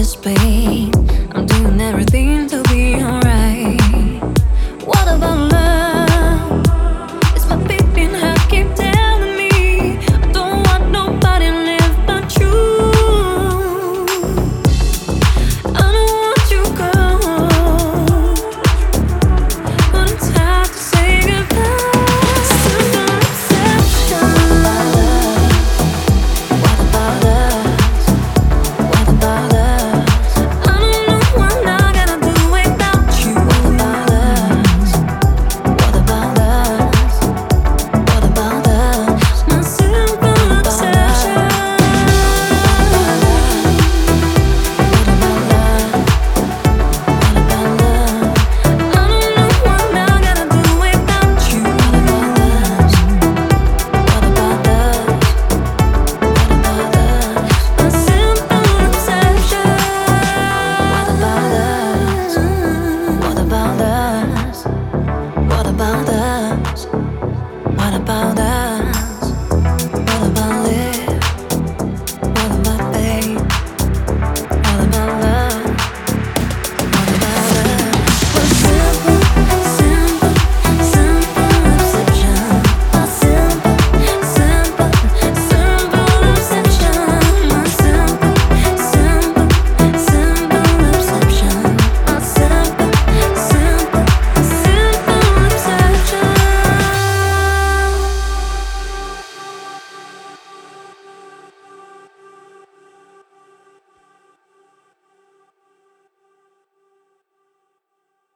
this be? about us.